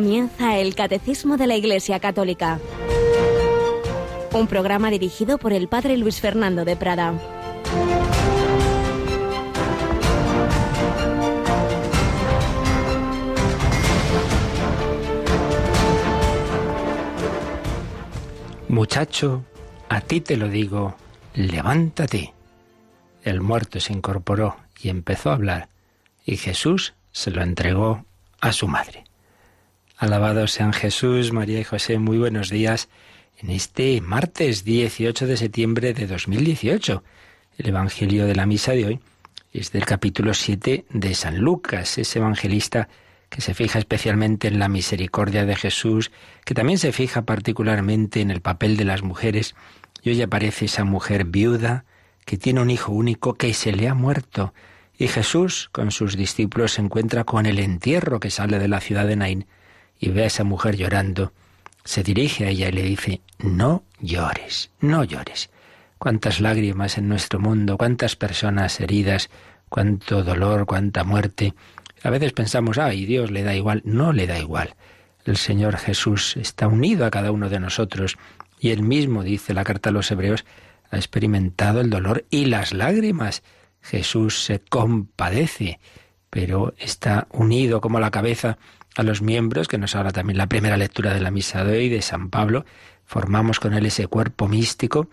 Comienza el Catecismo de la Iglesia Católica. Un programa dirigido por el Padre Luis Fernando de Prada. Muchacho, a ti te lo digo, levántate. El muerto se incorporó y empezó a hablar, y Jesús se lo entregó a su madre. Alabados sean Jesús, María y José, muy buenos días en este martes 18 de septiembre de 2018. El Evangelio de la Misa de hoy es del capítulo 7 de San Lucas, ese evangelista que se fija especialmente en la misericordia de Jesús, que también se fija particularmente en el papel de las mujeres. Y hoy aparece esa mujer viuda que tiene un hijo único que se le ha muerto. Y Jesús con sus discípulos se encuentra con el entierro que sale de la ciudad de Naín y ve a esa mujer llorando, se dirige a ella y le dice, no llores, no llores. Cuántas lágrimas en nuestro mundo, cuántas personas heridas, cuánto dolor, cuánta muerte. A veces pensamos, ay, Dios le da igual. No le da igual. El Señor Jesús está unido a cada uno de nosotros y él mismo, dice la carta a los hebreos, ha experimentado el dolor y las lágrimas. Jesús se compadece, pero está unido como la cabeza a los miembros, que nos habla también la primera lectura de la misa de hoy de San Pablo, formamos con él ese cuerpo místico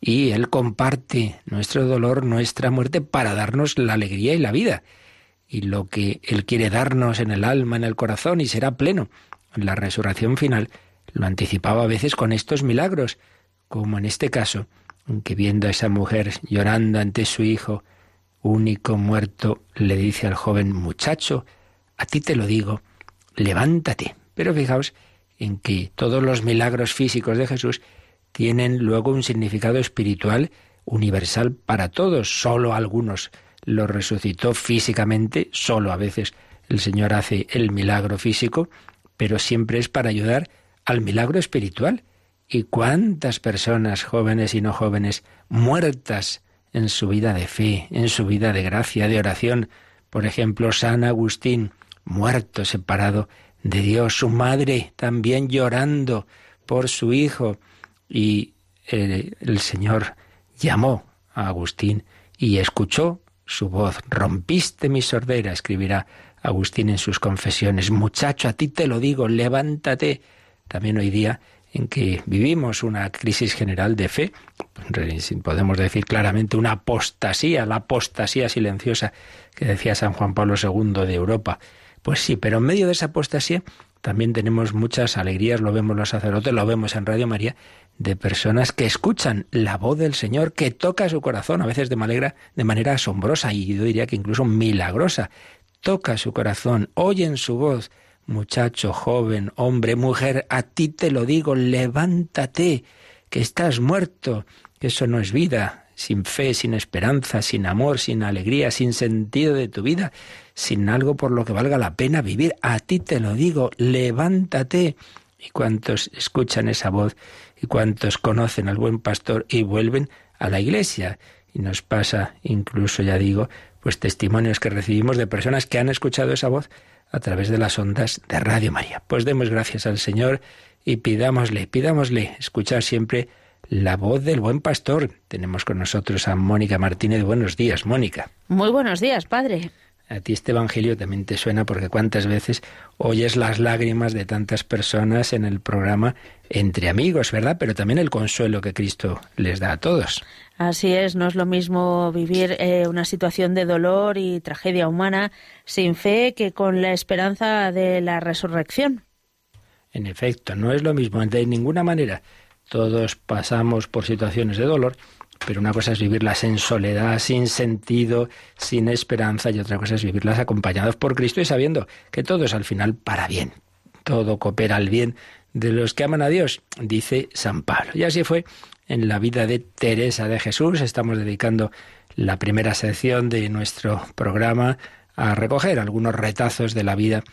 y él comparte nuestro dolor, nuestra muerte para darnos la alegría y la vida. Y lo que él quiere darnos en el alma, en el corazón y será pleno en la resurrección final, lo anticipaba a veces con estos milagros, como en este caso, que viendo a esa mujer llorando ante su hijo único muerto, le dice al joven muchacho, a ti te lo digo, levántate. Pero fijaos en que todos los milagros físicos de Jesús tienen luego un significado espiritual universal para todos, solo algunos los resucitó físicamente, solo a veces el Señor hace el milagro físico, pero siempre es para ayudar al milagro espiritual. ¿Y cuántas personas, jóvenes y no jóvenes, muertas en su vida de fe, en su vida de gracia, de oración? Por ejemplo, San Agustín, muerto, separado de Dios, su madre también llorando por su hijo. Y el, el Señor llamó a Agustín y escuchó su voz. Rompiste mi sordera, escribirá Agustín en sus confesiones. Muchacho, a ti te lo digo, levántate. También hoy día en que vivimos una crisis general de fe, podemos decir claramente una apostasía, la apostasía silenciosa que decía San Juan Pablo II de Europa. Pues sí, pero en medio de esa apostasía también tenemos muchas alegrías, lo vemos los sacerdotes, lo vemos en Radio María, de personas que escuchan la voz del Señor, que toca su corazón, a veces de manera, de manera asombrosa y yo diría que incluso milagrosa. Toca su corazón, oyen su voz. Muchacho, joven, hombre, mujer, a ti te lo digo, levántate, que estás muerto, eso no es vida, sin fe, sin esperanza, sin amor, sin alegría, sin sentido de tu vida, sin algo por lo que valga la pena vivir. A ti te lo digo, levántate. ¿Y cuántos escuchan esa voz? ¿Y cuántos conocen al buen pastor y vuelven a la iglesia? Y nos pasa incluso, ya digo, pues testimonios que recibimos de personas que han escuchado esa voz a través de las ondas de Radio María. Pues demos gracias al Señor y pidámosle, pidámosle escuchar siempre la voz del buen pastor. Tenemos con nosotros a Mónica Martínez. Buenos días, Mónica. Muy buenos días, padre. A ti este Evangelio también te suena porque cuántas veces oyes las lágrimas de tantas personas en el programa entre amigos, ¿verdad? Pero también el consuelo que Cristo les da a todos. Así es, no es lo mismo vivir eh, una situación de dolor y tragedia humana sin fe que con la esperanza de la resurrección. En efecto, no es lo mismo de ninguna manera. Todos pasamos por situaciones de dolor pero una cosa es vivirlas en soledad, sin sentido, sin esperanza, y otra cosa es vivirlas acompañados por Cristo y sabiendo que todo es al final para bien. Todo coopera al bien de los que aman a Dios, dice San Pablo. Y así fue en la vida de Teresa de Jesús. Estamos dedicando la primera sección de nuestro programa a recoger algunos retazos de la vida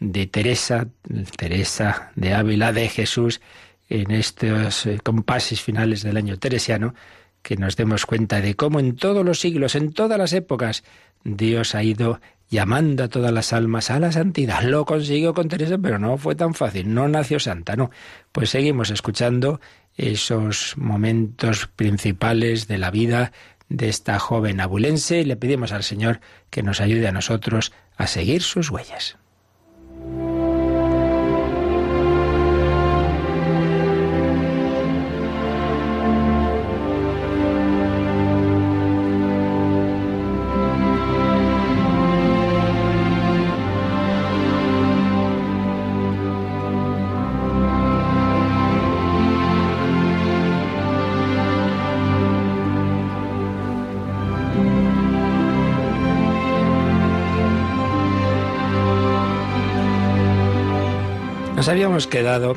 de Teresa, Teresa de Ávila, de Jesús, en estos eh, compases finales del año teresiano, que nos demos cuenta de cómo en todos los siglos, en todas las épocas, Dios ha ido llamando a todas las almas a la santidad. Lo consiguió con Teresa, pero no fue tan fácil, no nació santa, no. Pues seguimos escuchando esos momentos principales de la vida de esta joven abulense y le pedimos al Señor que nos ayude a nosotros a seguir sus huellas. Habíamos quedado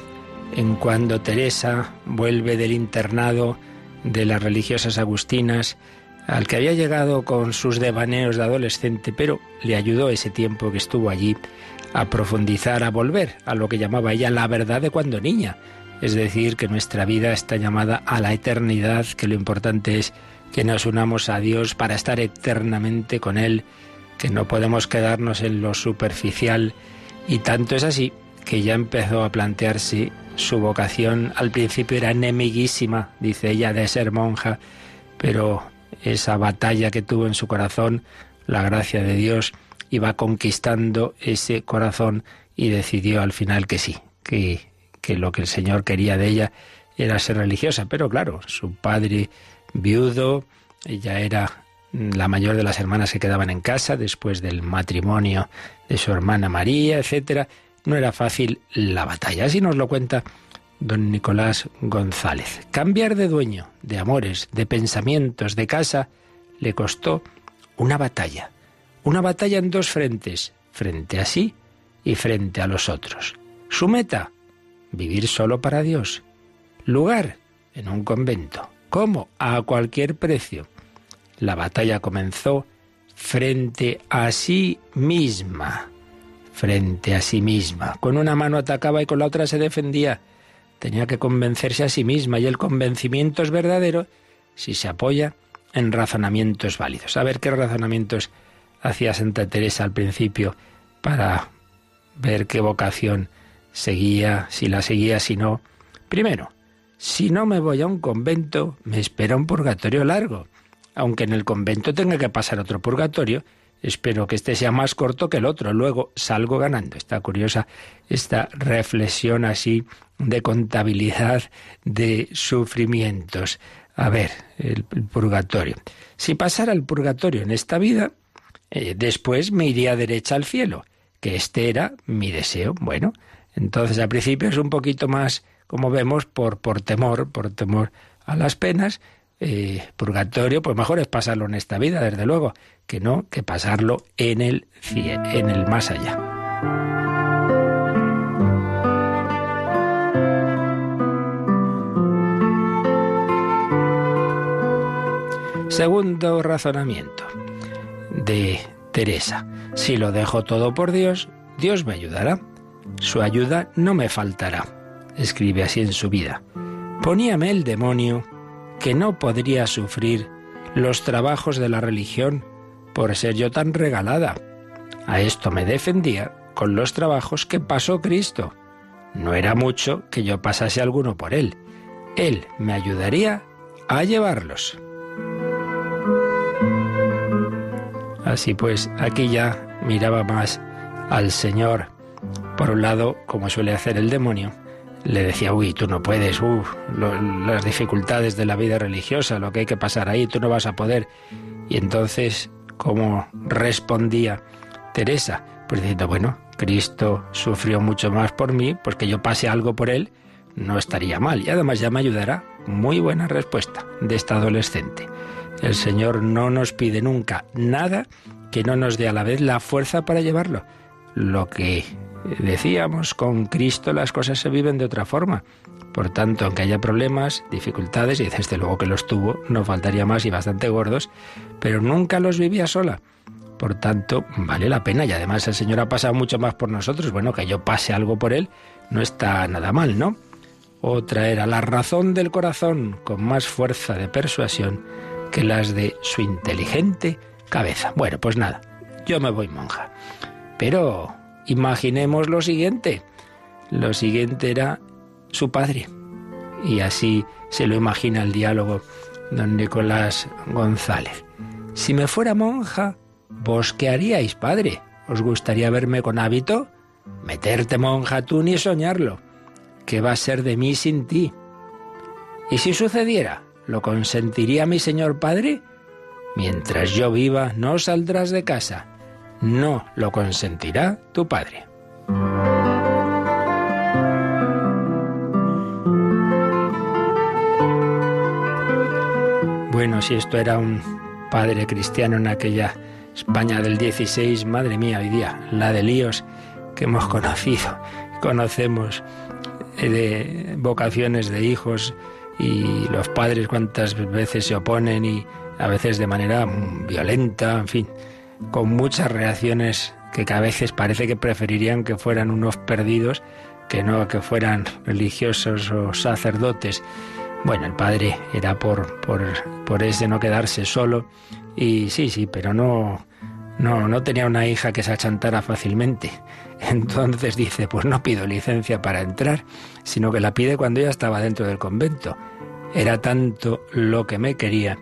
en cuando Teresa vuelve del internado de las religiosas agustinas, al que había llegado con sus devaneos de adolescente, pero le ayudó ese tiempo que estuvo allí a profundizar, a volver a lo que llamaba ella la verdad de cuando niña. Es decir, que nuestra vida está llamada a la eternidad, que lo importante es que nos unamos a Dios para estar eternamente con Él, que no podemos quedarnos en lo superficial. Y tanto es así que ya empezó a plantearse su vocación. Al principio era enemiguísima, dice ella, de ser monja, pero esa batalla que tuvo en su corazón, la gracia de Dios, iba conquistando ese corazón y decidió al final que sí, que, que lo que el Señor quería de ella era ser religiosa. Pero claro, su padre viudo, ella era la mayor de las hermanas que quedaban en casa después del matrimonio de su hermana María, etcétera no era fácil la batalla. Así nos lo cuenta don Nicolás González. Cambiar de dueño, de amores, de pensamientos, de casa, le costó una batalla. Una batalla en dos frentes, frente a sí y frente a los otros. Su meta, vivir solo para Dios. Lugar, en un convento. ¿Cómo? A cualquier precio. La batalla comenzó frente a sí misma frente a sí misma. Con una mano atacaba y con la otra se defendía. Tenía que convencerse a sí misma y el convencimiento es verdadero si se apoya en razonamientos válidos. A ver qué razonamientos hacía Santa Teresa al principio para ver qué vocación seguía, si la seguía, si no. Primero, si no me voy a un convento, me espera un purgatorio largo. Aunque en el convento tenga que pasar otro purgatorio, Espero que este sea más corto que el otro. Luego salgo ganando. Está curiosa esta reflexión así de contabilidad de sufrimientos. A ver, el, purgatorio. Si pasara el purgatorio en esta vida, eh, después me iría derecha al cielo, que este era mi deseo. Bueno, entonces al principio es un poquito más, como vemos, por, por temor, por temor a las penas, eh, purgatorio, pues mejor es pasarlo en esta vida, desde luego, que no que pasarlo en el, en el más allá. Segundo razonamiento de Teresa. Si lo dejo todo por Dios, Dios me ayudará. Su ayuda no me faltará. Escribe así en su vida. Poníame el demonio que no podría sufrir los trabajos de la religión por ser yo tan regalada. A esto me defendía con los trabajos que pasó Cristo. No era mucho que yo pasase alguno por él. Él me ayudaría a llevarlos. Así pues, aquí ya miraba más al Señor. Por un lado, como suele hacer el demonio, le decía, uy, tú no puedes, las dificultades de la vida religiosa, lo que hay que pasar ahí, tú no vas a poder. Y entonces, ¿cómo respondía Teresa? Pues diciendo, bueno, Cristo sufrió mucho más por mí, pues que yo pase algo por él, no estaría mal. Y además ya me ayudará. Muy buena respuesta de esta adolescente. El Señor no nos pide nunca nada que no nos dé a la vez la fuerza para llevarlo. Lo que decíamos, con Cristo las cosas se viven de otra forma. Por tanto, aunque haya problemas, dificultades, y desde luego que los tuvo, no faltaría más y bastante gordos, pero nunca los vivía sola. Por tanto, vale la pena y además el Señor ha pasado mucho más por nosotros. Bueno, que yo pase algo por Él no está nada mal, ¿no? Otra era la razón del corazón con más fuerza de persuasión que las de su inteligente cabeza. Bueno, pues nada, yo me voy monja. Pero imaginemos lo siguiente. Lo siguiente era su padre. Y así se lo imagina el diálogo don Nicolás González. Si me fuera monja, ¿vos qué haríais, padre? ¿Os gustaría verme con hábito? Meterte monja tú ni soñarlo. ¿Qué va a ser de mí sin ti? ¿Y si sucediera? ¿Lo consentiría mi señor padre? Mientras yo viva, no saldrás de casa. No lo consentirá tu padre. Bueno, si esto era un padre cristiano en aquella España del 16, madre mía, hoy día, la de líos que hemos conocido, conocemos eh, de vocaciones de hijos y los padres cuántas veces se oponen y a veces de manera violenta, en fin, con muchas reacciones que a veces parece que preferirían que fueran unos perdidos que no que fueran religiosos o sacerdotes. Bueno, el padre era por, por, por ese no quedarse solo y sí, sí, pero no, no, no tenía una hija que se achantara fácilmente. Entonces dice, pues no pido licencia para entrar, sino que la pide cuando ya estaba dentro del convento. Era tanto lo que me quería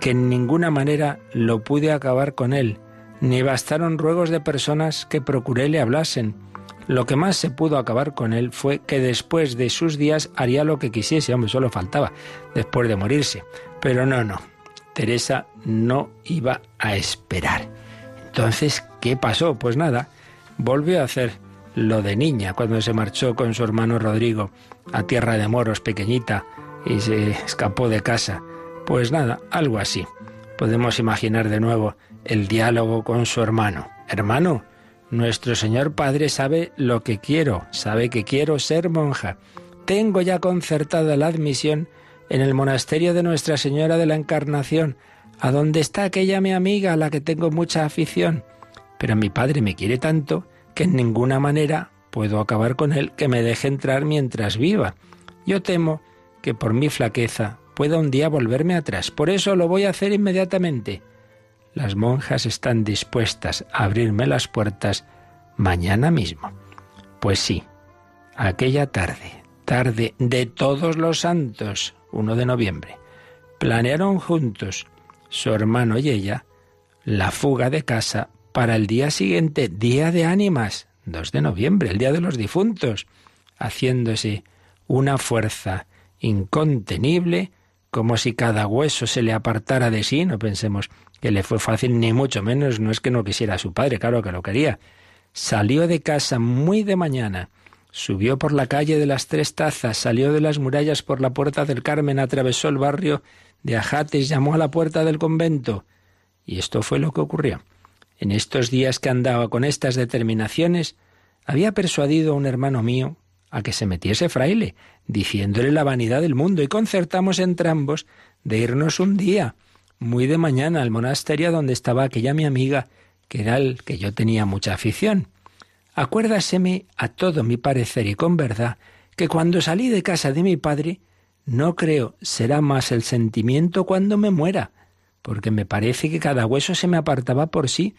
que en ninguna manera lo pude acabar con él, ni bastaron ruegos de personas que procuré le hablasen. Lo que más se pudo acabar con él fue que después de sus días haría lo que quisiese, hombre, solo faltaba, después de morirse. Pero no, no, Teresa no iba a esperar. Entonces, ¿qué pasó? Pues nada, volvió a hacer lo de niña cuando se marchó con su hermano Rodrigo a Tierra de Moros pequeñita y se escapó de casa. Pues nada, algo así. Podemos imaginar de nuevo el diálogo con su hermano. Hermano, nuestro Señor Padre sabe lo que quiero, sabe que quiero ser monja. Tengo ya concertada la admisión en el monasterio de Nuestra Señora de la Encarnación, a donde está aquella mi amiga a la que tengo mucha afición. Pero mi padre me quiere tanto que en ninguna manera puedo acabar con él que me deje entrar mientras viva. Yo temo que por mi flaqueza pueda un día volverme atrás. Por eso lo voy a hacer inmediatamente. Las monjas están dispuestas a abrirme las puertas mañana mismo. Pues sí, aquella tarde, tarde de todos los santos, 1 de noviembre, planearon juntos, su hermano y ella, la fuga de casa para el día siguiente, día de ánimas, 2 de noviembre, el día de los difuntos, haciéndose una fuerza incontenible como si cada hueso se le apartara de sí. No pensemos que le fue fácil, ni mucho menos, no es que no quisiera a su padre, claro que lo quería. Salió de casa muy de mañana, subió por la calle de las Tres Tazas, salió de las murallas por la puerta del Carmen, atravesó el barrio de Ajates, llamó a la puerta del convento. Y esto fue lo que ocurrió. En estos días que andaba con estas determinaciones, había persuadido a un hermano mío a que se metiese fraile, diciéndole la vanidad del mundo, y concertamos entre ambos de irnos un día, muy de mañana, al monasterio donde estaba aquella mi amiga, que era el que yo tenía mucha afición. Acuérdaseme a todo mi parecer y con verdad que cuando salí de casa de mi padre, no creo será más el sentimiento cuando me muera, porque me parece que cada hueso se me apartaba por sí,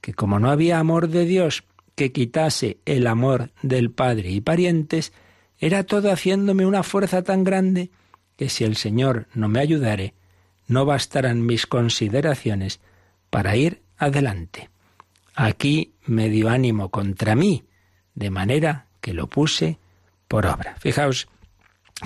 que como no había amor de Dios que quitase el amor del padre y parientes, era todo haciéndome una fuerza tan grande que si el Señor no me ayudare, no bastarán mis consideraciones para ir adelante. Aquí me dio ánimo contra mí, de manera que lo puse por obra. Fijaos,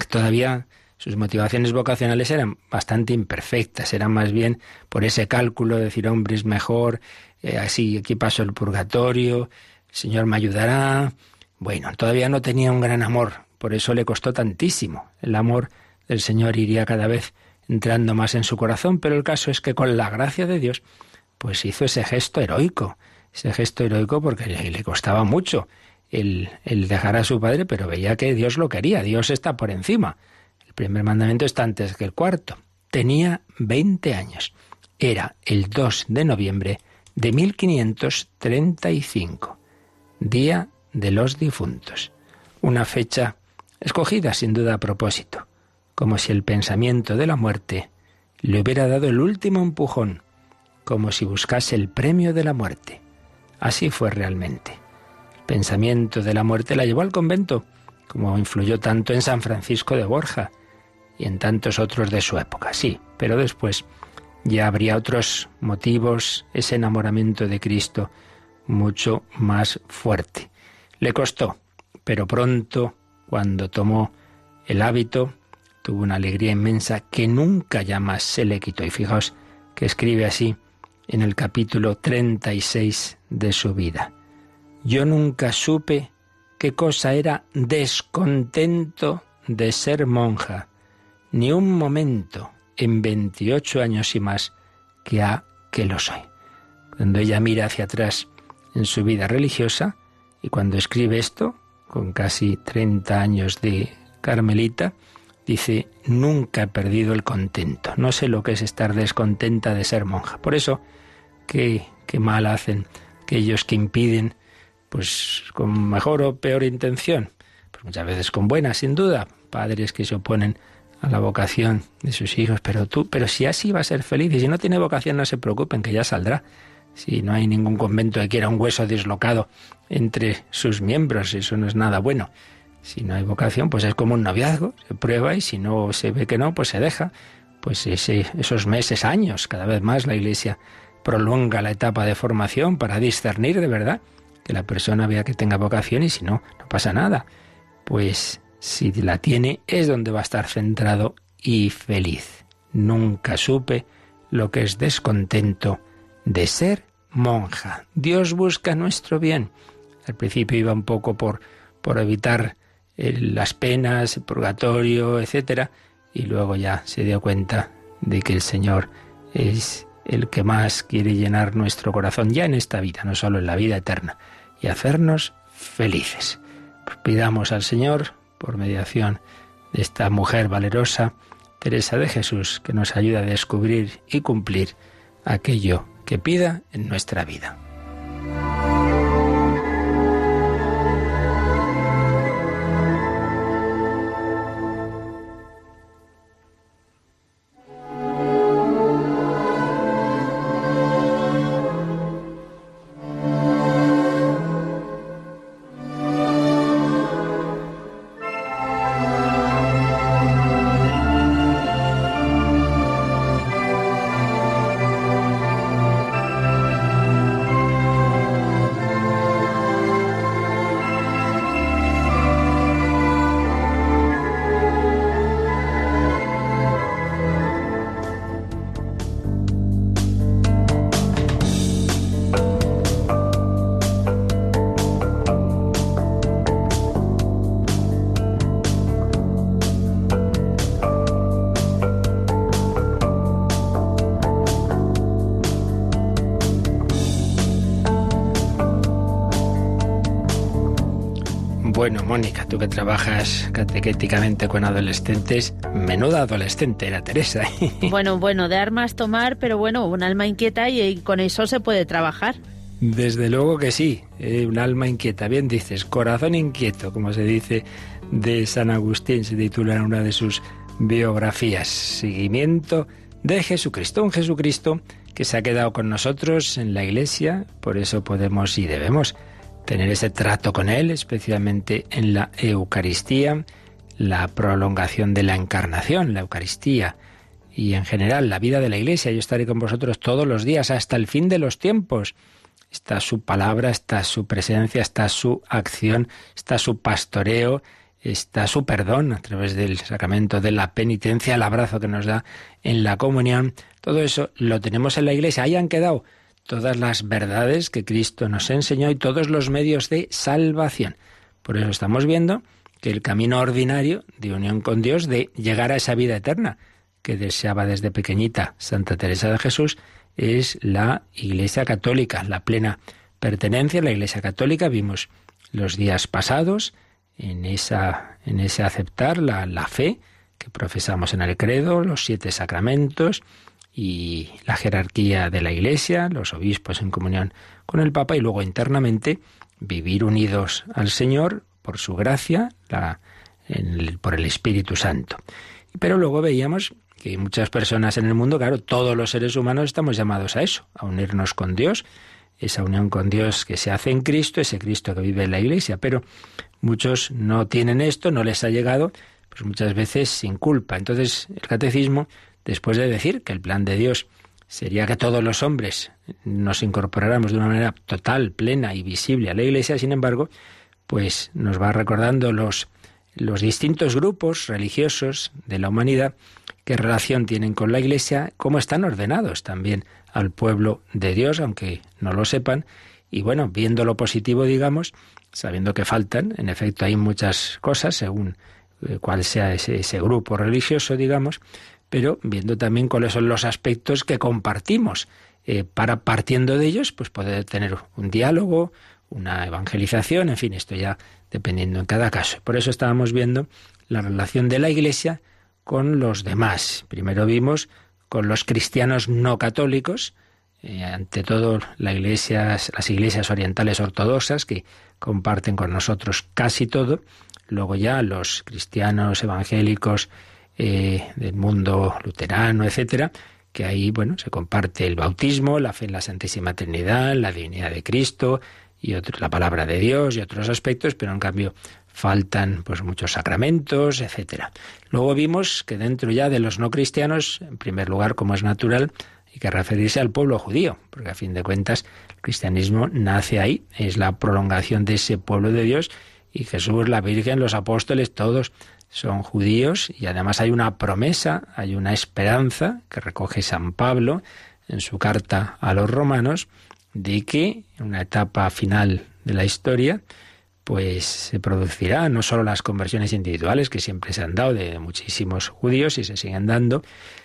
todavía sus motivaciones vocacionales eran bastante imperfectas, eran más bien por ese cálculo de decir, hombre, es mejor, eh, así aquí paso el purgatorio, el Señor me ayudará. Bueno, todavía no tenía un gran amor, por eso le costó tantísimo. El amor del Señor iría cada vez entrando más en su corazón, pero el caso es que con la gracia de Dios, pues hizo ese gesto heroico, ese gesto heroico porque le, costaba mucho el, dejar a su padre, pero veía que Dios lo quería, Dios está por encima. El primer mandamiento está antes que el cuarto. Tenía 20 años. Era el 2 de noviembre de 1535 Día de los Difuntos. Una fecha escogida sin duda a propósito, como si el pensamiento de la muerte le hubiera dado el último empujón como si buscase el premio de la muerte. Así fue realmente. El pensamiento de la muerte la llevó al convento, como influyó tanto en San Francisco de Borja y en tantos otros de su época, sí, pero después ya habría otros motivos, ese enamoramiento de Cristo mucho más fuerte. Le costó, pero pronto, cuando tomó el hábito, tuvo una alegría inmensa que nunca ya más se le quitó. Y fijaos que escribe así en el capítulo 36 de su vida. Yo nunca supe qué cosa era descontento de ser monja, ni un momento en 28 años y más que a que lo soy. Cuando ella mira hacia atrás en su vida religiosa y cuando escribe esto, con casi 30 años de carmelita, dice, nunca he perdido el contento. No sé lo que es estar descontenta de ser monja. Por eso, qué, qué mal hacen aquellos que impiden, pues con mejor o peor intención, pues muchas veces con buena, sin duda, padres que se oponen a la vocación de sus hijos, pero tú, pero si así va a ser feliz y si no tiene vocación no se preocupen, que ya saldrá. Si no hay ningún convento que quiera un hueso dislocado entre sus miembros, eso no es nada bueno. Si no hay vocación, pues es como un noviazgo, se prueba y si no se ve que no, pues se deja. Pues ese, esos meses, años, cada vez más la Iglesia prolonga la etapa de formación para discernir de verdad que la persona vea que tenga vocación y si no, no pasa nada. Pues si la tiene es donde va a estar centrado y feliz. Nunca supe lo que es descontento de ser monja. Dios busca nuestro bien. Al principio iba un poco por, por evitar las penas, el purgatorio, etcétera, y luego ya se dio cuenta de que el Señor es el que más quiere llenar nuestro corazón ya en esta vida, no solo en la vida eterna, y hacernos felices. Pues pidamos al Señor, por mediación de esta mujer valerosa, Teresa de Jesús, que nos ayude a descubrir y cumplir aquello que pida en nuestra vida. Mónica, tú que trabajas catequéticamente con adolescentes, menuda adolescente era Teresa. Bueno, bueno, de armas tomar, pero bueno, un alma inquieta y con eso se puede trabajar. Desde luego que sí, eh, un alma inquieta. Bien dices, corazón inquieto, como se dice de San Agustín, se titula en una de sus biografías. Seguimiento de Jesucristo, un Jesucristo que se ha quedado con nosotros en la iglesia, por eso podemos y debemos tener ese trato con Él, especialmente en la Eucaristía, la prolongación de la encarnación, la Eucaristía y en general la vida de la Iglesia. Yo estaré con vosotros todos los días hasta el fin de los tiempos. Está su palabra, está su presencia, está su acción, está su pastoreo, está su perdón a través del sacramento de la penitencia, el abrazo que nos da en la comunión. Todo eso lo tenemos en la Iglesia. Ahí han quedado todas las verdades que Cristo nos enseñó y todos los medios de salvación. Por eso estamos viendo que el camino ordinario de unión con Dios, de llegar a esa vida eterna que deseaba desde pequeñita Santa Teresa de Jesús, es la Iglesia Católica, la plena pertenencia a la Iglesia Católica. Vimos los días pasados en, esa, en ese aceptar la, la fe que profesamos en el credo, los siete sacramentos, y la jerarquía de la Iglesia, los obispos en comunión con el Papa y luego internamente vivir unidos al Señor por su gracia, por el Espíritu Santo. Pero luego veíamos que muchas personas en el mundo, claro, todos los seres humanos estamos llamados a eso, a unirnos con Dios, esa unión con Dios que se hace en Cristo, ese Cristo que vive en la Iglesia, pero muchos no tienen esto, no les ha llegado, pues muchas veces sin culpa. Entonces el catecismo, después de decir que el plan de Dios sería que todos los hombres nos incorporáramos de una manera total, plena y visible a la Iglesia, sin embargo, pues nos va recordando los, los distintos grupos religiosos de la humanidad qué relación tienen con la Iglesia, cómo están ordenados también al pueblo de Dios, aunque no lo sepan, y bueno, viendo lo positivo, digamos, sabiendo que faltan, en efecto hay muchas cosas según eh, cuál sea ese, ese grupo religioso, digamos, pero viendo también cuáles son los aspectos que compartimos, eh, para partiendo de ellos, pues poder tener un diálogo, una evangelización, en fin, esto ya dependiendo en cada caso. Por eso estábamos viendo la relación de la Iglesia con los demás. Primero vimos con los cristianos no católicos, eh, ante todo la iglesia, las iglesias orientales ortodoxas que comparten con nosotros casi todo. Luego ya los cristianos evangélicos eh, del mundo luterano, etcétera, que ahí, bueno, se comparte el bautismo, la fe en la Santísima Trinidad, la divinidad de Cristo y la palabra de Dios y otros aspectos, pero en cambio faltan pues muchos sacramentos, etcétera. Luego vimos que dentro ya de los no cristianos, en primer lugar, como es natural, hay que referirse al pueblo judío, porque a fin de cuentas el cristianismo nace ahí, es la prolongación de ese pueblo de Dios y Jesús, la Virgen, los apóstoles, todos son judíos y además hay una promesa, hay una esperanza que recoge San Pablo en su carta a los romanos de que en una etapa final de la historia pues se producirá no solo las conversiones individuales que siempre se han dado de muchísimos judíos y se siguen dando,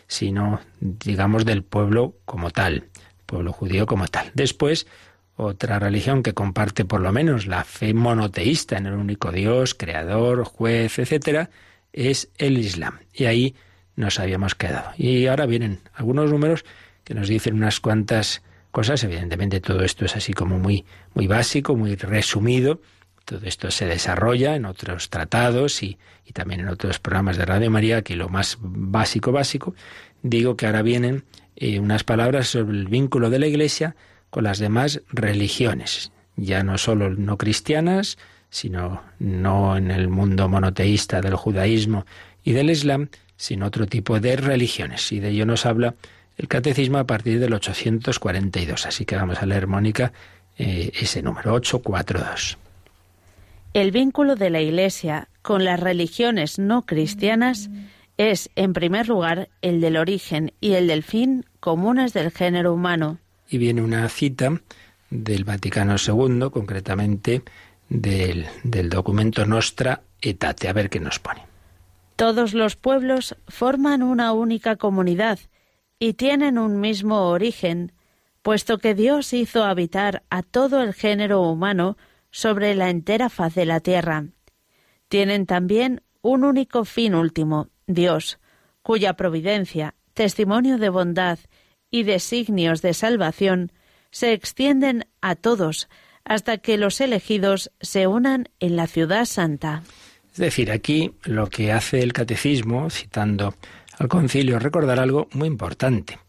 sino digamos del pueblo como tal, pueblo judío como tal. Después otra religión que comparte por lo menos la fe monoteísta en el único Dios, creador, juez, etcétera, es el Islam. Y ahí nos habíamos quedado. Y ahora vienen algunos números que nos dicen unas cuantas cosas. Evidentemente todo esto es así como muy, muy básico, muy resumido. Todo esto se desarrolla en otros tratados y, también en otros programas de Radio María, que lo más básico, básico, digo que ahora vienen eh, unas palabras sobre el vínculo de la Iglesia con las demás religiones, ya no solo no cristianas, sino no en el mundo monoteísta del judaísmo y del islam, sino otro tipo de religiones. Y de ello nos habla el catecismo a partir del 842. Así que vamos a leer, Mónica, eh, ese número, 842. El vínculo de la Iglesia con las religiones no cristianas es, en primer lugar, el del origen y el del fin comunes del género humano y viene una cita del Vaticano II, concretamente del, documento Nostra Etate. A ver qué nos pone. Todos los pueblos forman una única comunidad y tienen un mismo origen, puesto que Dios hizo habitar a todo el género humano sobre la entera faz de la tierra. Tienen también un único fin último, Dios, cuya providencia, testimonio de bondad y designios de salvación se extienden a todos hasta que los elegidos se unan en la ciudad santa. Es decir, aquí lo que hace el catecismo, citando al concilio, recordar algo muy importante,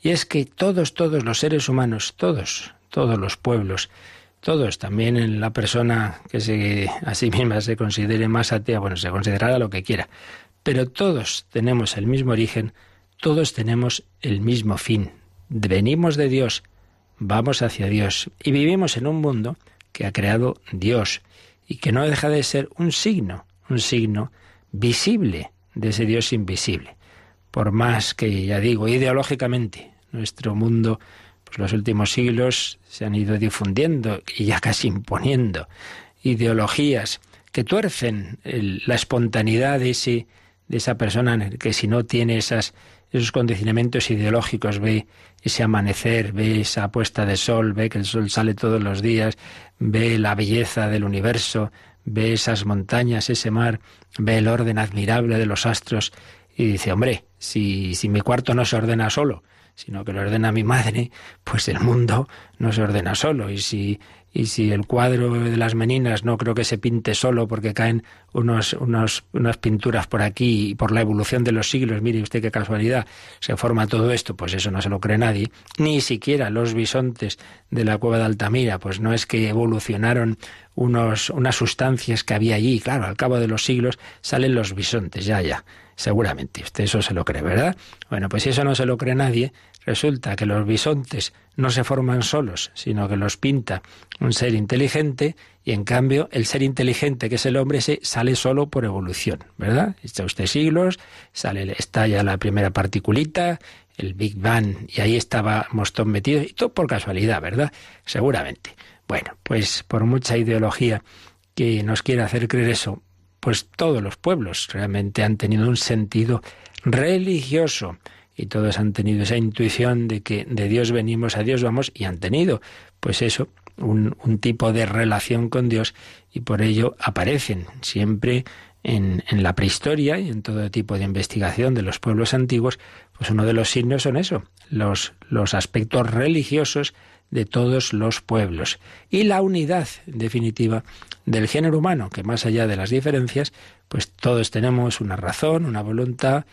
y es que todos, todos los seres humanos, todos, todos los pueblos, todos, también en la persona que se, a sí misma se considere más atea, bueno, se considerará lo que quiera, pero todos tenemos el mismo origen, todos tenemos el mismo fin. Venimos de Dios, vamos hacia Dios y vivimos en un mundo que ha creado Dios y que no deja de ser un signo, un signo visible de ese Dios invisible. Por más que, ya digo, ideológicamente nuestro mundo, pues los últimos siglos se han ido difundiendo y ya casi imponiendo ideologías que tuercen la espontaneidad de, ese, de esa persona que si no tiene esas esos condicionamientos ideológicos, ve ese amanecer, ve esa puesta de sol, ve que el sol sale todos los días, ve la belleza del universo, ve esas montañas, ese mar, ve el orden admirable de los astros y dice, hombre, si, si mi cuarto no se ordena solo, sino que lo ordena mi madre, pues el mundo no se ordena solo. Y si, y si el cuadro de las meninas no creo que se pinte solo porque caen unos, unos, unas pinturas por aquí y por la evolución de los siglos, mire usted qué casualidad, se forma todo esto, pues eso no se lo cree nadie, ni siquiera los bisontes de la cueva de Altamira, pues no es que evolucionaron unos, unas sustancias que había allí, claro, al cabo de los siglos salen los bisontes, ya, ya, seguramente, usted eso se lo cree, ¿verdad? Bueno, pues si eso no se lo cree nadie, Resulta que los bisontes no se forman solos, sino que los pinta un ser inteligente y en cambio el ser inteligente que es el hombre se sale solo por evolución, ¿verdad? Está usted siglos, sale, estalla la primera particulita, el Big Bang y ahí estaba Mostón metido y todo por casualidad, ¿verdad? Seguramente. Bueno, pues por mucha ideología que nos quiera hacer creer eso, pues todos los pueblos realmente han tenido un sentido religioso y todos han tenido esa intuición de que de Dios venimos, a Dios vamos, y han tenido, pues eso, un, un tipo de relación con Dios y por ello aparecen siempre en, en, la prehistoria y en todo tipo de investigación de los pueblos antiguos, pues uno de los signos son eso, los, los aspectos religiosos de todos los pueblos. Y la unidad definitiva del género humano, que más allá de las diferencias, pues todos tenemos una razón, una voluntad,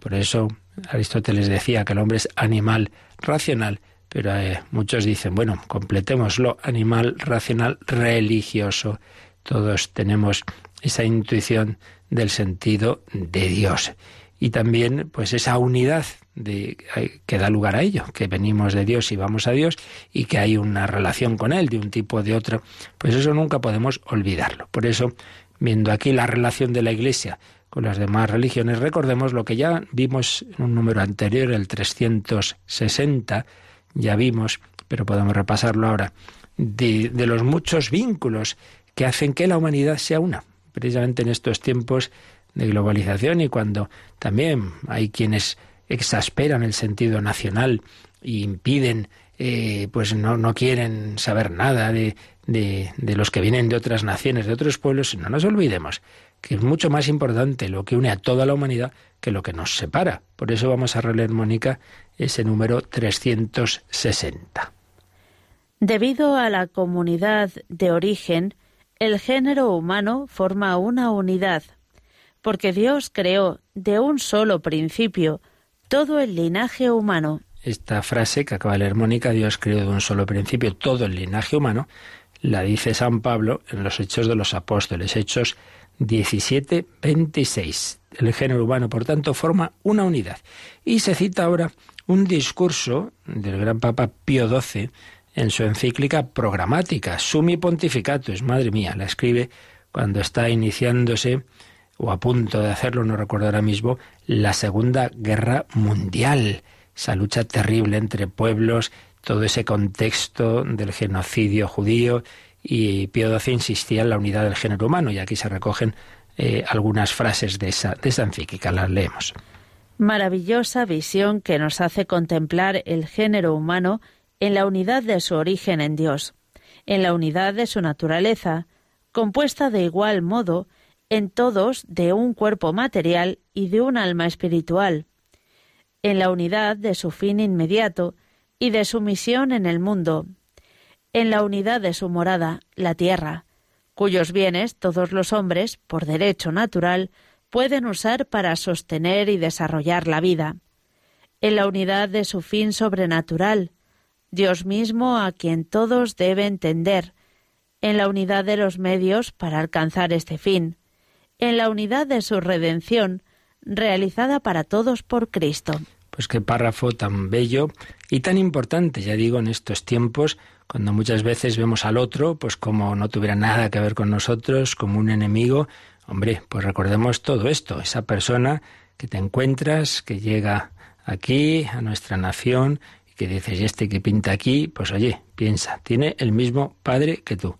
por eso Aristóteles decía que el hombre es animal racional, pero eh, muchos dicen, bueno, completémoslo, animal racional religioso. Todos tenemos esa intuición del sentido de Dios. Y también, pues, esa unidad de, eh, que da lugar a ello, que venimos de Dios y vamos a Dios y que hay una relación con Él de un tipo o de otro, pues eso nunca podemos olvidarlo. Por eso, viendo aquí la relación de la Iglesia con las demás religiones. Recordemos lo que ya vimos en un número anterior, el 360, ya vimos, pero podemos repasarlo ahora, de, los muchos vínculos que hacen que la humanidad sea una, precisamente en estos tiempos de globalización y cuando también hay quienes exasperan el sentido nacional y impiden, eh, pues no, no quieren saber nada de, de, de, los que vienen de otras naciones, de otros pueblos, no nos olvidemos que es mucho más importante lo que une a toda la humanidad que lo que nos separa. Por eso vamos a releer, Mónica, ese número 360. Debido a la comunidad de origen, el género humano forma una unidad, porque Dios creó de un solo principio todo el linaje humano. Esta frase que acaba de leer Mónica, Dios creó de un solo principio todo el linaje humano, la dice San Pablo en los Hechos de los Apóstoles, Hechos 17-26. El género humano, por tanto, forma una unidad. Y se cita ahora un discurso del gran Papa Pío XII en su encíclica programática, Sumi Pontificatus, madre mía, la escribe cuando está iniciándose o a punto de hacerlo, no recuerdo ahora mismo, la Segunda Guerra Mundial, esa lucha terrible entre pueblos, todo ese contexto del genocidio judío y Pío XII insistía en la unidad del género humano y aquí se recogen eh, algunas frases de esa, de esa las leemos. Maravillosa visión que nos hace contemplar el género humano en la unidad de su origen en Dios, en la unidad de su naturaleza, compuesta de igual modo en todos de un cuerpo material y de un alma espiritual, en la unidad de su fin inmediato y de su misión en el mundo, en la unidad de su morada, la tierra, cuyos bienes todos los hombres, por derecho natural, pueden usar para sostener y desarrollar la vida, en la unidad de su fin sobrenatural, Dios mismo a quien todos deben tender, en la unidad de los medios para alcanzar este fin, en la unidad de su redención, realizada para todos por Cristo. Pues qué párrafo tan bello y tan importante, ya digo, en estos tiempos, cuando muchas veces vemos al otro, pues como no tuviera nada que ver con nosotros, como un enemigo. Hombre, pues recordemos todo esto, esa persona que te encuentras, que llega aquí, a nuestra nación, y que dices, ¿y este que pinta aquí? Pues oye, piensa, tiene el mismo padre que tú,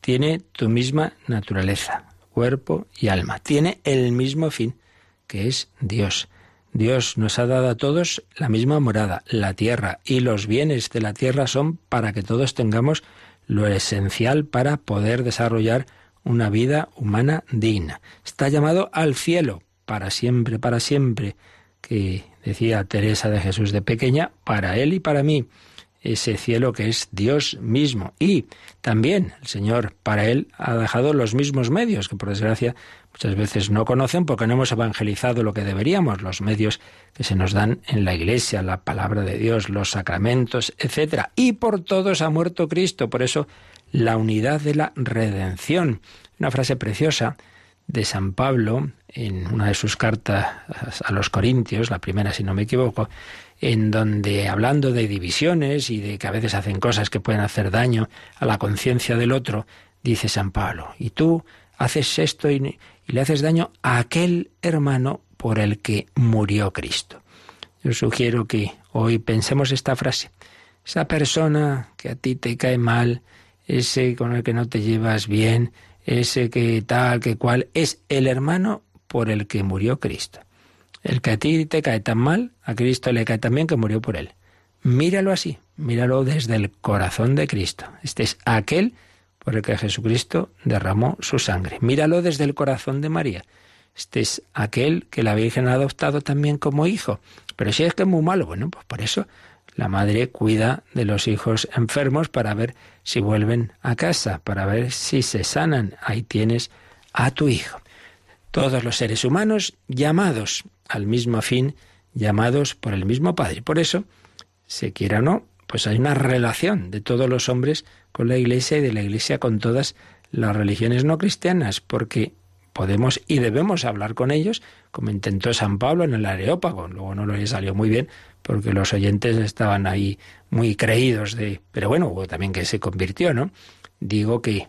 tiene tu misma naturaleza, cuerpo y alma, tiene el mismo fin, que es Dios. Dios nos ha dado a todos la misma morada, la tierra, y los bienes de la tierra son para que todos tengamos lo esencial para poder desarrollar una vida humana digna. Está llamado al cielo, para siempre, para siempre, que decía Teresa de Jesús de pequeña, para él y para mí. ese cielo que es Dios mismo. Y también el Señor para él ha dejado los mismos medios que por desgracia muchas veces no conocen porque no hemos evangelizado lo que deberíamos, los medios que se nos dan en la iglesia, la palabra de Dios, los sacramentos, etcétera. Y por todos ha muerto Cristo, por eso la unidad de la redención. Una frase preciosa de San Pablo en una de sus cartas a los Corintios, la primera si no me equivoco, en donde hablando de divisiones y de que a veces hacen cosas que pueden hacer daño a la conciencia del otro, dice San Pablo, y tú haces esto y, le haces daño a aquel hermano por el que murió Cristo. Yo sugiero que hoy pensemos esta frase. Esa persona que a ti te cae mal, ese con el que no te llevas bien, ese que tal, que cual, es el hermano por el que murió Cristo. El que a ti te cae tan mal, a Cristo le cae tan que murió por él. Míralo así, míralo desde el corazón de Cristo. Este es aquel por el que Jesucristo derramó su sangre. Míralo desde el corazón de María. Este es aquel que la Virgen ha adoptado también como hijo. Pero si es que es muy malo, bueno, pues por eso la madre cuida de los hijos enfermos para ver si vuelven a casa, para ver si se sanan. Ahí tienes a tu hijo. Todos los seres humanos llamados al mismo fin, llamados por el mismo Padre. Por eso, se quiera o no, pues hay una relación de todos los hombres con la Iglesia y de la Iglesia con todas las religiones no cristianas, porque podemos y debemos hablar con ellos, como intentó San Pablo en el Areópago. Luego no le salió muy bien, porque los oyentes estaban ahí muy creídos de... Pero bueno, hubo también que se convirtió, ¿no? Digo que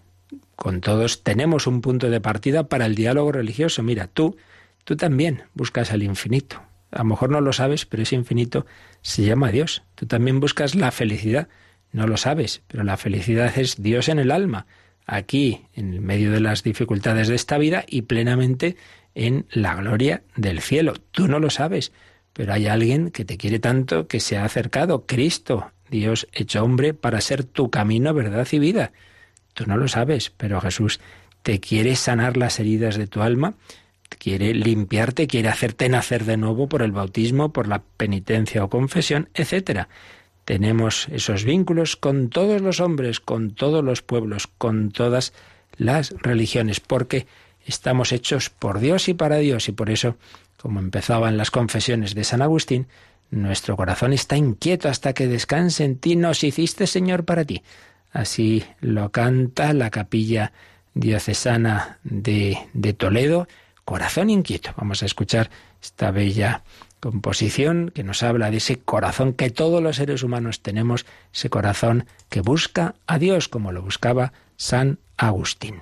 con todos tenemos un punto de partida para el diálogo religioso. Mira, tú Tú también buscas al infinito. A lo mejor no lo sabes, pero ese infinito se llama Dios. Tú también buscas la felicidad. No lo sabes, pero la felicidad es Dios en el alma, aquí, en medio de las dificultades de esta vida y plenamente en la gloria del cielo. Tú no lo sabes, pero hay alguien que te quiere tanto que se ha acercado, Cristo, Dios hecho hombre, para ser tu camino, verdad y vida. Tú no lo sabes, pero Jesús te quiere sanar las heridas de tu alma quiere limpiarte, quiere hacerte nacer de nuevo por el bautismo, por la penitencia o confesión, etc. Tenemos esos vínculos con todos los hombres, con todos los pueblos, con todas las religiones, porque estamos hechos por Dios y para Dios, y por eso, como empezaban las confesiones de San Agustín, nuestro corazón está inquieto hasta que descanse en ti, nos hiciste Señor para ti. Así lo canta la capilla diocesana de, de Toledo, Corazón inquieto. Vamos a escuchar esta bella composición que nos habla de ese corazón que todos los seres humanos tenemos, ese corazón que busca a Dios como lo buscaba San Agustín.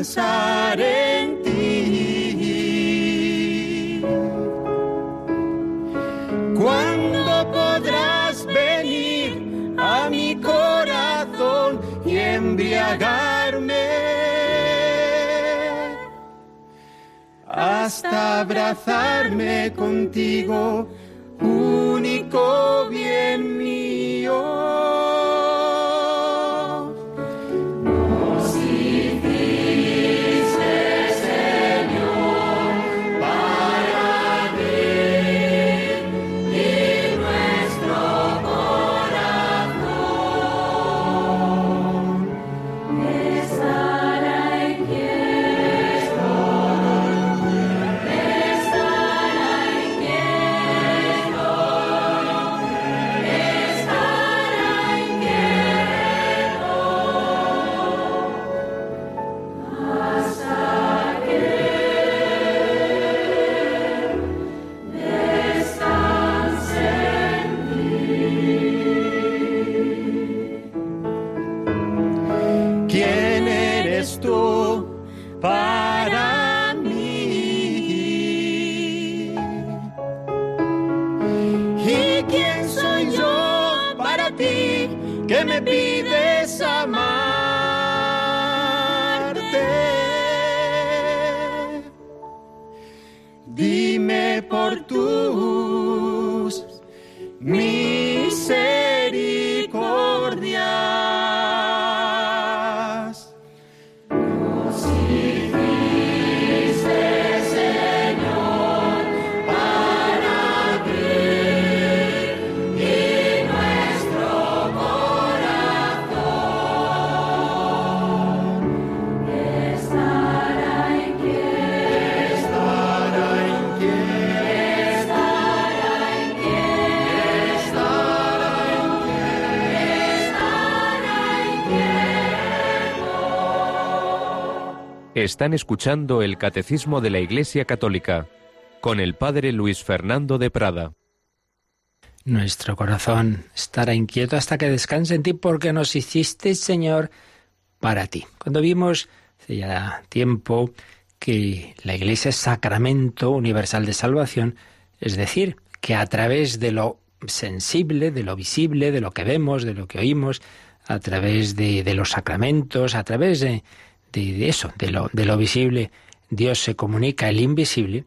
descansar. Están escuchando el Catecismo de la Iglesia Católica con el Padre Luis Fernando de Prada. Nuestro corazón estará inquieto hasta que descanse en ti porque nos hiciste, Señor, para ti. Cuando vimos hace ya tiempo que la Iglesia es sacramento universal de salvación, es decir, que a través de lo sensible, de lo visible, de lo que vemos, de lo que oímos, a través de, de los sacramentos, a través de, de, eso, de lo, de lo visible, Dios se comunica el invisible,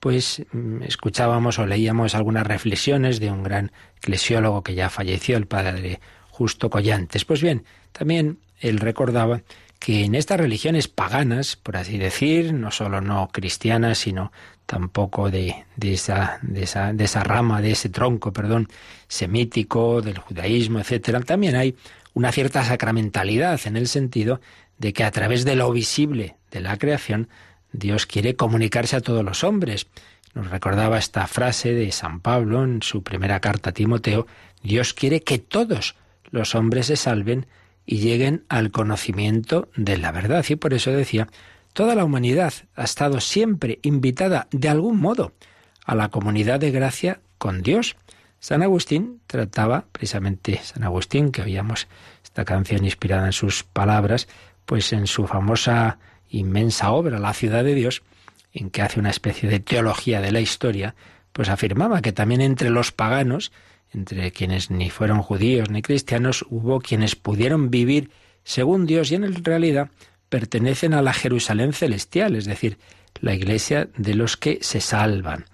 pues mm, escuchábamos o leíamos algunas reflexiones de un gran eclesiólogo que ya falleció, el padre Justo Collantes. Pues bien, también él recordaba que en estas religiones paganas, por así decir, no solo no cristianas, sino tampoco de, de, esa, de, esa, de esa rama, de ese tronco, perdón, semítico, del judaísmo, etcétera, también hay una cierta sacramentalidad en el sentido de que a través de lo visible de la creación, Dios quiere comunicarse a todos los hombres. Nos recordaba esta frase de San Pablo en su primera carta a Timoteo, Dios quiere que todos los hombres se salven y lleguen al conocimiento de la verdad. Y por eso decía, toda la humanidad ha estado siempre invitada de algún modo a la comunidad de gracia con Dios. San Agustín trataba, precisamente San Agustín, que oíamos esta canción inspirada en sus palabras, pues en su famosa inmensa obra, La ciudad de Dios, en que hace una especie de teología de la historia, pues afirmaba que también entre los paganos, entre quienes ni fueron judíos ni cristianos, hubo quienes pudieron vivir según Dios y en realidad pertenecen a la Jerusalén celestial, es decir, la iglesia de los que se salvan.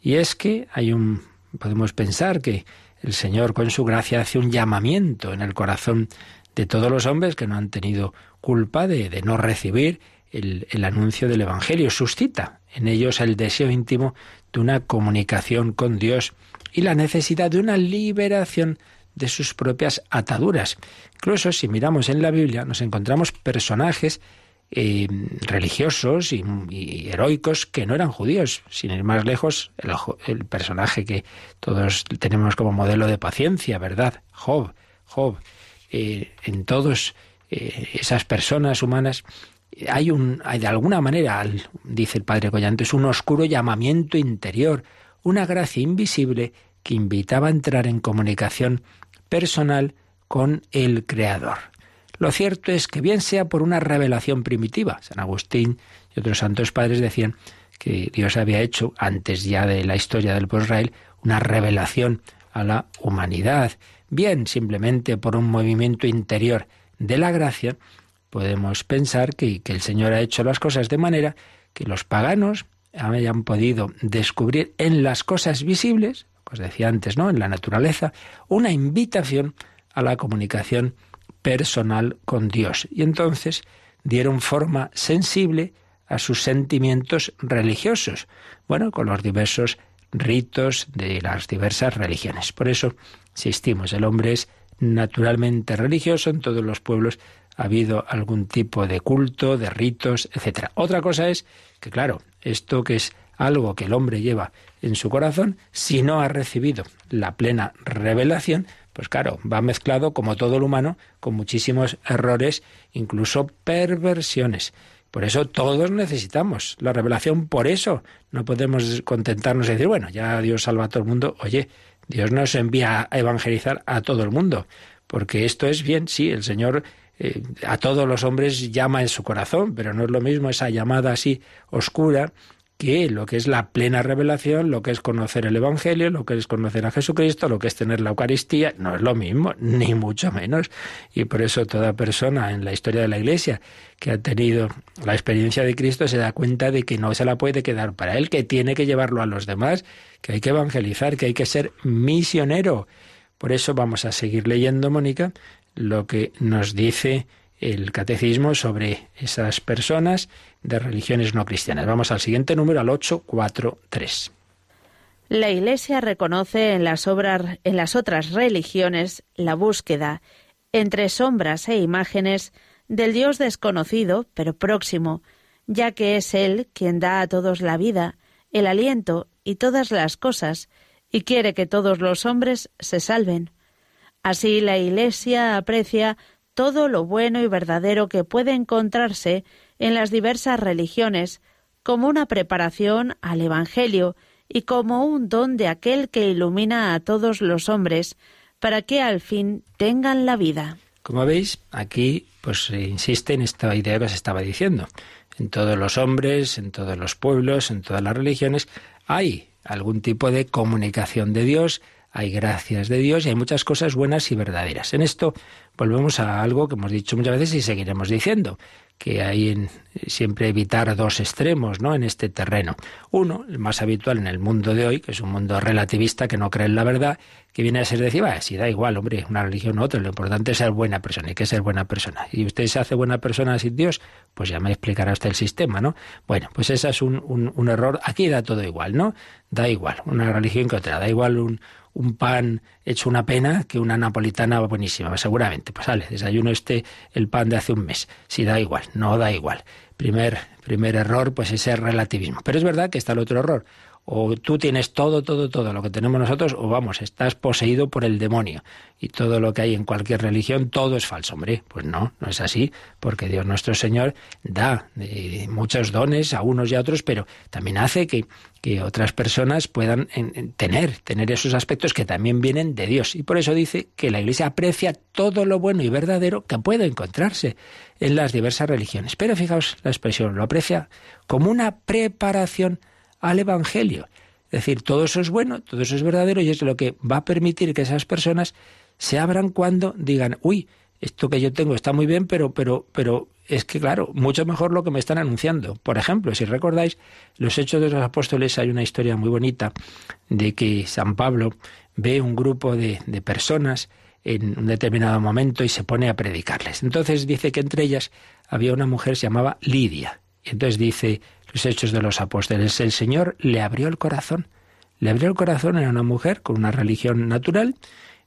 Y es que hay un podemos pensar que el Señor con su gracia hace un llamamiento en el corazón de todos los hombres que no han tenido culpa de, no recibir el, anuncio del Evangelio. Suscita en ellos el deseo íntimo de una comunicación con Dios y la necesidad de una liberación de sus propias ataduras. Incluso si miramos en la Biblia nos encontramos personajes eh, religiosos y, heroicos que no eran judíos. Sin ir más lejos, el, personaje que todos tenemos como modelo de paciencia, ¿verdad? Job. Job. Eh, en todas eh, esas personas humanas hay un, hay de alguna manera, dice el padre Collantes, un oscuro llamamiento interior, una gracia invisible que invitaba a entrar en comunicación personal con el Creador. Lo cierto es que bien sea por una revelación primitiva, San Agustín y otros santos padres decían que Dios había hecho, antes ya de la historia del Israel, una revelación a la humanidad. Bien, simplemente por un movimiento interior de la gracia, podemos pensar que, que el Señor ha hecho las cosas de manera que los paganos hayan podido descubrir en las cosas visibles, os decía antes, ¿no? En la naturaleza, una invitación a la comunicación personal con Dios. Y entonces dieron forma sensible a sus sentimientos religiosos, bueno, con los diversos ritos de las diversas religiones. Por eso, insistimos, el hombre es naturalmente religioso, en todos los pueblos ha habido algún tipo de culto, de ritos, etc. Otra cosa es que, claro, esto que es algo que el hombre lleva en su corazón, si no ha recibido la plena revelación, pues claro, va mezclado, como todo el humano, con muchísimos errores, incluso perversiones. Por eso todos necesitamos la revelación, por eso no podemos contentarnos de decir, bueno, ya Dios salva a todo el mundo. Oye, Dios nos envía a evangelizar a todo el mundo, porque esto es bien, sí, el Señor eh, a todos los hombres llama en su corazón, pero no es lo mismo esa llamada así oscura que lo que es la plena revelación, lo que es conocer el Evangelio, lo que es conocer a Jesucristo, lo que es tener la Eucaristía, no es lo mismo, ni mucho menos. Y por eso toda persona en la historia de la Iglesia que ha tenido la experiencia de Cristo se da cuenta de que no se la puede quedar para él, que tiene que llevarlo a los demás, que hay que evangelizar, que hay que ser misionero. Por eso vamos a seguir leyendo, Mónica, lo que nos dice el catecismo sobre esas personas de religiones no cristianas. Vamos al siguiente número, al 843. La Iglesia reconoce en las, obras, en las otras religiones la búsqueda, entre sombras e imágenes, del Dios desconocido, pero próximo, ya que es Él quien da a todos la vida, el aliento y todas las cosas, y quiere que todos los hombres se salven. Así la Iglesia aprecia todo lo bueno y verdadero que puede encontrarse en las diversas religiones como una preparación al Evangelio y como un don de aquel que ilumina a todos los hombres para que al fin tengan la vida. Como veis, aquí pues se insiste en esta idea que se estaba diciendo. En todos los hombres, en todos los pueblos, en todas las religiones, hay algún tipo de comunicación de Dios, hay gracias de Dios y hay muchas cosas buenas y verdaderas. En esto volvemos a algo que hemos dicho muchas veces y seguiremos diciendo, que hay en, siempre evitar dos extremos ¿no? en este terreno. Uno, el más habitual en el mundo de hoy, que es un mundo relativista que no cree en la verdad, que viene a ser decir, va, si da igual, hombre, una religión u otra, lo importante es ser buena persona. ¿Y qué es ser buena persona? Y usted se hace buena persona sin Dios, pues ya me explicará usted el sistema, ¿no? Bueno, pues ese es un, un, un error. Aquí da todo igual, ¿no? Da igual, una religión que otra, da igual un, un pan hecho una pena que una napolitana buenísima, seguramente. Pues sale, desayuno este el pan de hace un mes. Si da igual, no da igual. Primer, primer error, pues ese relativismo. Pero es verdad que está el otro error o tú tienes todo, todo, todo lo que tenemos nosotros, o vamos, estás poseído por el demonio. Y todo lo que hay en cualquier religión, todo es falso. Hombre, pues no, no es así, porque Dios nuestro Señor da eh, muchos dones a unos y a otros, pero también hace que, que otras personas puedan tener, tener esos aspectos que también vienen de Dios. Y por eso dice que la Iglesia aprecia todo lo bueno y verdadero que puede encontrarse en las diversas religiones. Pero fijaos la expresión, lo aprecia como una preparación al Evangelio. Es decir, todo eso es bueno, todo eso es verdadero y es lo que va a permitir que esas personas se abran cuando digan, uy, esto que yo tengo está muy bien, pero, pero, pero es que, claro, mucho mejor lo que me están anunciando. Por ejemplo, si recordáis, los Hechos de los Apóstoles hay una historia muy bonita de que San Pablo ve un grupo de, de personas en un determinado momento y se pone a predicarles. Entonces dice que entre ellas había una mujer se llamaba Lidia. Entonces dice los hechos de los apóstoles, el Señor le abrió el corazón. Le abrió el corazón, era una mujer con una religión natural,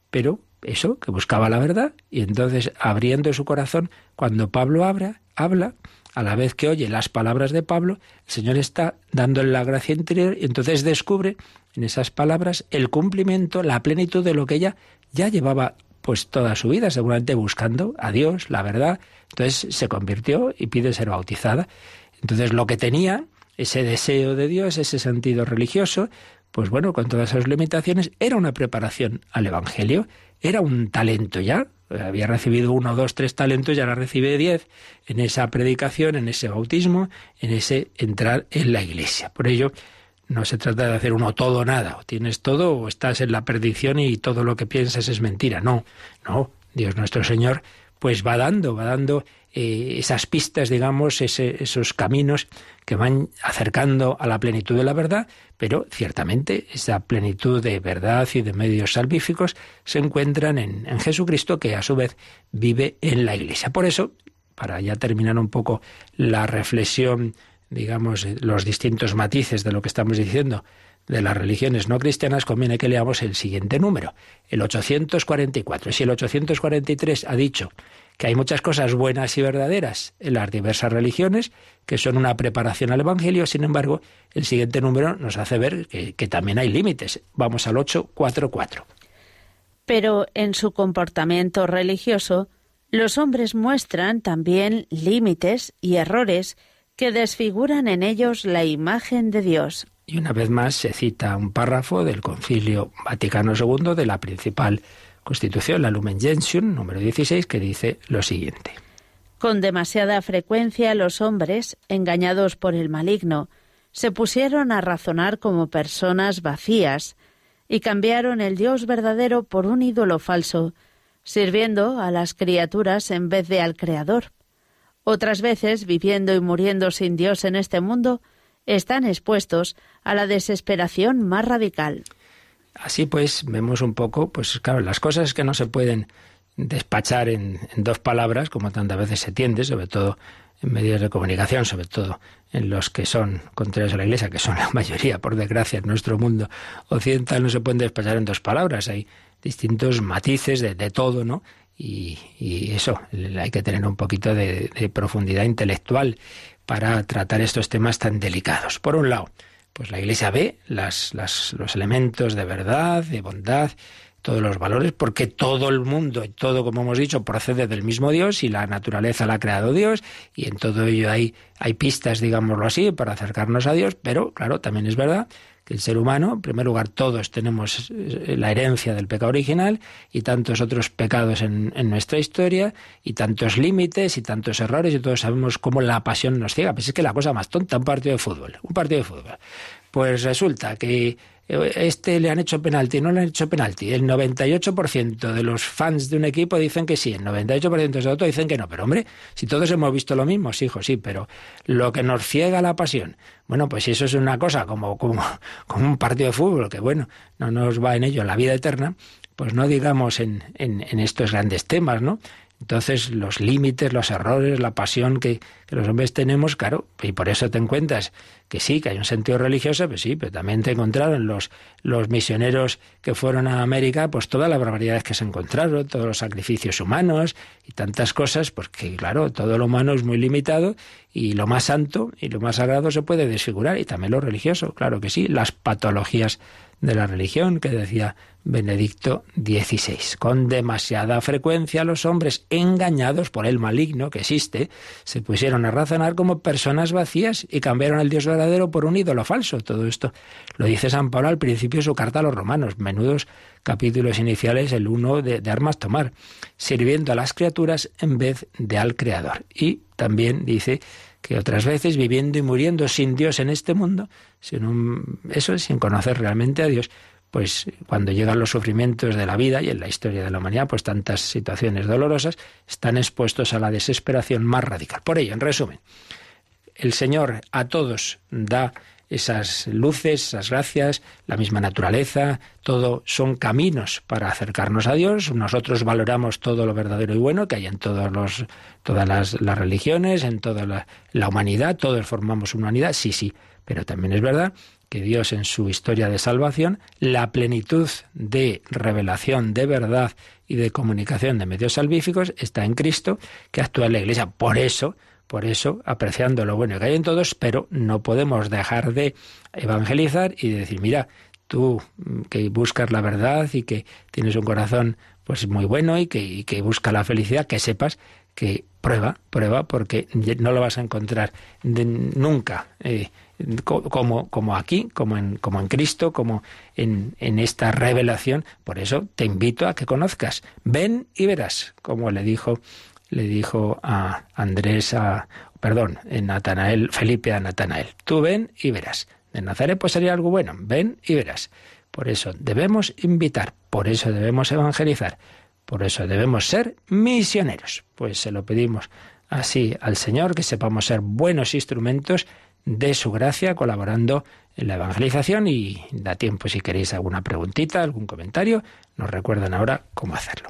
pero eso, que buscaba la verdad, y entonces abriendo su corazón, cuando Pablo abra, habla, a la vez que oye las palabras de Pablo, el Señor está dándole la gracia interior y entonces descubre en esas palabras el cumplimiento, la plenitud de lo que ella ya llevaba pues toda su vida, seguramente buscando a Dios, la verdad. Entonces se convirtió y pide ser bautizada. Entonces lo que tenía, ese deseo de Dios, ese sentido religioso, pues bueno, con todas esas limitaciones, era una preparación al Evangelio, era un talento ya. Había recibido uno, dos, tres talentos y ahora recibe diez en esa predicación, en ese bautismo, en ese entrar en la iglesia. Por ello, no se trata de hacer uno todo o nada, o tienes todo o estás en la perdición y todo lo que piensas es mentira. No, no, Dios nuestro Señor pues va dando, va dando eh, esas pistas, digamos, esos caminos que van acercando a la plenitud de la verdad, pero ciertamente esa plenitud de verdad y de medios salvíficos se encuentran en, en Jesucristo, que a su vez vive en la Iglesia. Por eso, para ya terminar un poco la reflexión digamos, los distintos matices de lo que estamos diciendo de las religiones no cristianas, conviene que leamos el siguiente número, el 844. Si el 843 ha dicho que hay muchas cosas buenas y verdaderas en las diversas religiones, que son una preparación al Evangelio, sin embargo, el siguiente número nos hace ver que, también hay límites. Vamos al 844. Pero en su comportamiento religioso, los hombres muestran también límites y errores que desfiguran en ellos la imagen de Dios. Y una vez más se cita un párrafo del Concilio Vaticano II de la principal Constitución, la Lumen Gentium, número 16, que dice lo siguiente. Con demasiada frecuencia los hombres, engañados por el maligno, se pusieron a razonar como personas vacías y cambiaron el Dios verdadero por un ídolo falso, sirviendo a las criaturas en vez de al Creador. Otras veces, viviendo y muriendo sin Dios en este mundo, están expuestos a la desesperación más radical. Así pues, vemos un poco, pues claro, las cosas que no se pueden despachar en, dos palabras, como tantas veces se tiende, sobre todo en medios de comunicación, sobre todo en los que son contrarios a la Iglesia, que son la mayoría, por desgracia, en nuestro mundo occidental, no se pueden despachar en dos palabras. Hay distintos matices de, todo, ¿no? Y, eso, hay que tener un poquito de, profundidad intelectual para tratar estos temas tan delicados. Por un lado, pues la Iglesia ve las, los elementos de verdad, de bondad, todos los valores, porque todo el mundo, todo, como hemos dicho, procede del mismo Dios y la naturaleza la ha creado Dios, y en todo ello hay, hay pistas, digámoslo así, para acercarnos a Dios, pero claro, también es verdad que el ser humano, en primer lugar, todos tenemos eh, la herencia del pecado original y tantos otros pecados en, en, nuestra historia y tantos límites y tantos errores y todos sabemos cómo la pasión nos ciega. Pues es que la cosa más tonta, un partido de fútbol, un partido de fútbol. Pues resulta que este le han hecho penalti, no le han hecho penalti. El 98% de los fans de un equipo dicen que sí, el 98% de otro dicen que no. Pero hombre, si todos hemos visto lo mismo, sí, hijo, sí, pero lo que nos ciega la pasión, bueno, pues eso es una cosa como, como, como un partido de fútbol, que bueno, no nos va en ello la vida eterna, pues no digamos en, en, en estos grandes temas, ¿no? Entonces, los límites, los errores, la pasión que, los hombres tenemos, claro, y por eso te encuentras que sí, que hay un sentido religioso, pues sí, pero también te encontraron los, los misioneros que fueron a América, pues todas las barbaridades que se encontraron, todos los sacrificios humanos y tantas cosas, porque claro, todo lo humano es muy limitado y lo más santo y lo más sagrado se puede desfigurar, y también lo religioso, claro que sí, las patologías de la religión que decía Benedicto XVI. Con demasiada frecuencia los hombres engañados por el maligno que existe se pusieron a razonar como personas vacías y cambiaron el Dios verdadero por un ídolo falso. Todo esto lo dice San Pablo al principio de su carta a los romanos, menudos capítulos iniciales, el uno de, de armas tomar, sirviendo a las criaturas en vez de al Creador. Y también dice que otras veces viviendo y muriendo sin Dios en este mundo, sin un, eso sin conocer realmente a Dios, pues cuando llegan los sufrimientos de la vida y en la historia de la humanidad, pues tantas situaciones dolorosas, están expuestos a la desesperación más radical. Por ello, en resumen, el Señor a todos da esas luces, esas gracias, la misma naturaleza, todo son caminos para acercarnos a Dios. Nosotros valoramos todo lo verdadero y bueno que hay en todos los, todas las, religiones, en toda la, la humanidad, todos formamos una unidad, sí, sí, pero también es verdad que Dios en su historia de salvación, la plenitud de revelación de verdad y de comunicación de medios salvíficos está en Cristo, que actúa en la Iglesia. Por eso, por eso, apreciando lo bueno que hay en todos, pero no podemos dejar de evangelizar y decir, mira, tú mm, que buscas la verdad y que tienes un corazón pues muy bueno y que, busca la felicidad, que sepas que prueba, prueba, porque no lo vas a encontrar nunca eh, como, aquí, como en, como en Cristo, como en esta revelación. Por eso te invito a que conozcas. Ven y verás, como le dijo le dijo a Andrés, a, perdón, en Natanael, Felipe a Natanael, tú ven y verás. de Nazaret, pues sería algo bueno. Ven y verás. Por eso debemos invitar, por eso debemos evangelizar, por eso debemos ser misioneros. Pues se lo pedimos así al Señor, que sepamos ser buenos instrumentos de su gracia, colaborando en la evangelización y da tiempo si queréis alguna preguntita, algún comentario, nos recuerdan ahora cómo hacerlo.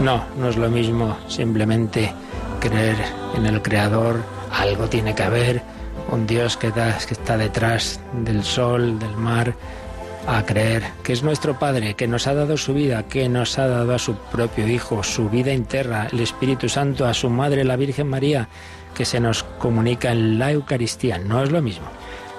No, no es lo mismo simplemente creer en el Creador, algo tiene que haber, un Dios que, que está detrás del sol, del mar, a creer que es nuestro Padre, que nos ha dado su vida, que nos ha dado a su propio Hijo, su vida interna, el Espíritu Santo, a su Madre, la Virgen María, que se nos comunica en la Eucaristía. No es lo mismo.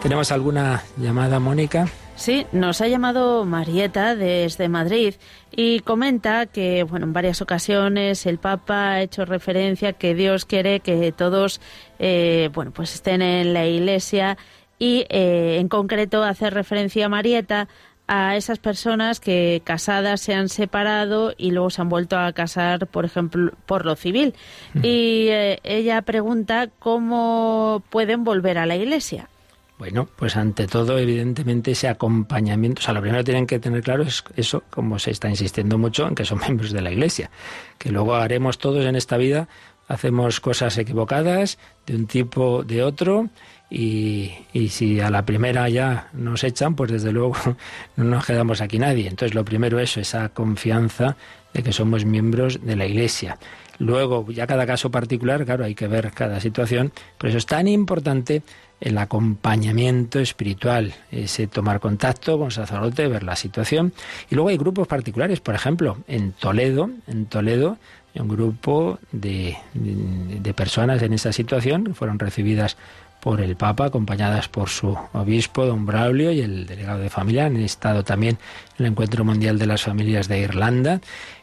¿Tenemos alguna llamada, Mónica? Sí, nos ha llamado Marieta desde Madrid y comenta que, bueno, en varias ocasiones el Papa ha hecho referencia que Dios quiere que todos, eh, bueno, pues estén en la Iglesia y, eh, en concreto, hace referencia a Marieta a esas personas que casadas se han separado y luego se han vuelto a casar, por ejemplo, por lo civil. Y eh, ella pregunta cómo pueden volver a la Iglesia. Bueno, pues ante todo, evidentemente, ese acompañamiento, o sea, lo primero que tienen que tener claro es eso, como se está insistiendo mucho, en que son miembros de la Iglesia, que luego haremos todos en esta vida, hacemos cosas equivocadas de un tipo, de otro, y, y, si a la primera ya nos echan, pues desde luego no nos quedamos aquí nadie. Entonces lo primero es esa confianza de que somos miembros de la Iglesia. Luego, ya cada caso particular, claro, hay que ver cada situación, por eso es tan importante el acompañamiento espiritual, ese tomar contacto con sacerdote, ver la situación. Y luego hay grupos particulares, por ejemplo, en Toledo, en Toledo, un grupo de, de, personas en esa situación fueron recibidas por el Papa, acompañadas por su obispo, don Braulio, y el delegado de familia. Han estado también en el Encuentro Mundial de las Familias de Irlanda.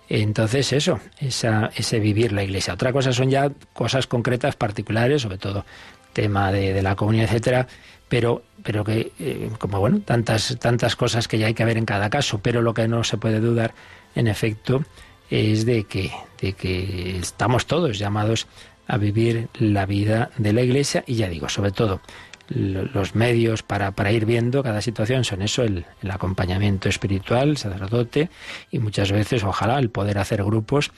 Entonces, eso, esa, ese vivir la Iglesia. Otra cosa son ya cosas concretas, particulares, sobre todo tema de, la comunidad, etcétera, pero, pero que, eh, como bueno, tantas, tantas cosas que ya hay que ver en cada caso, pero lo que no se puede dudar, en efecto, es de que, de que estamos todos llamados a vivir la vida de la Iglesia y ya digo, sobre todo, los medios para, para, ir viendo cada situación son eso, el, el, acompañamiento espiritual, sacerdote, y muchas veces, ojalá, el poder hacer grupos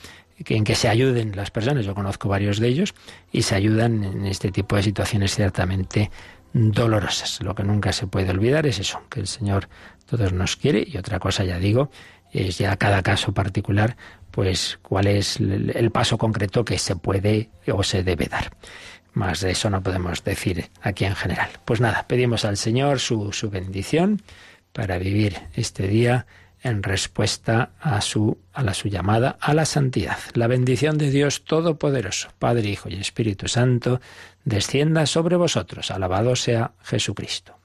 en que se ayuden las personas, yo conozco varios de ellos, y se ayudan en este tipo de situaciones ciertamente dolorosas. Lo que nunca se puede olvidar es eso, que el Señor todos nos quiere, y otra cosa, ya digo, es ya cada caso particular, pues cuál es el paso concreto que se puede o se debe dar. Más de eso no podemos decir aquí en general. Pues nada, pedimos al Señor su, su bendición para vivir este día en respuesta a su a la su llamada a la santidad. La bendición de Dios todopoderoso, Padre, Hijo y Espíritu Santo, descienda sobre vosotros. Alabado sea Jesucristo.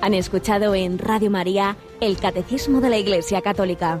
Han escuchado en Radio María el Catecismo de la Iglesia Católica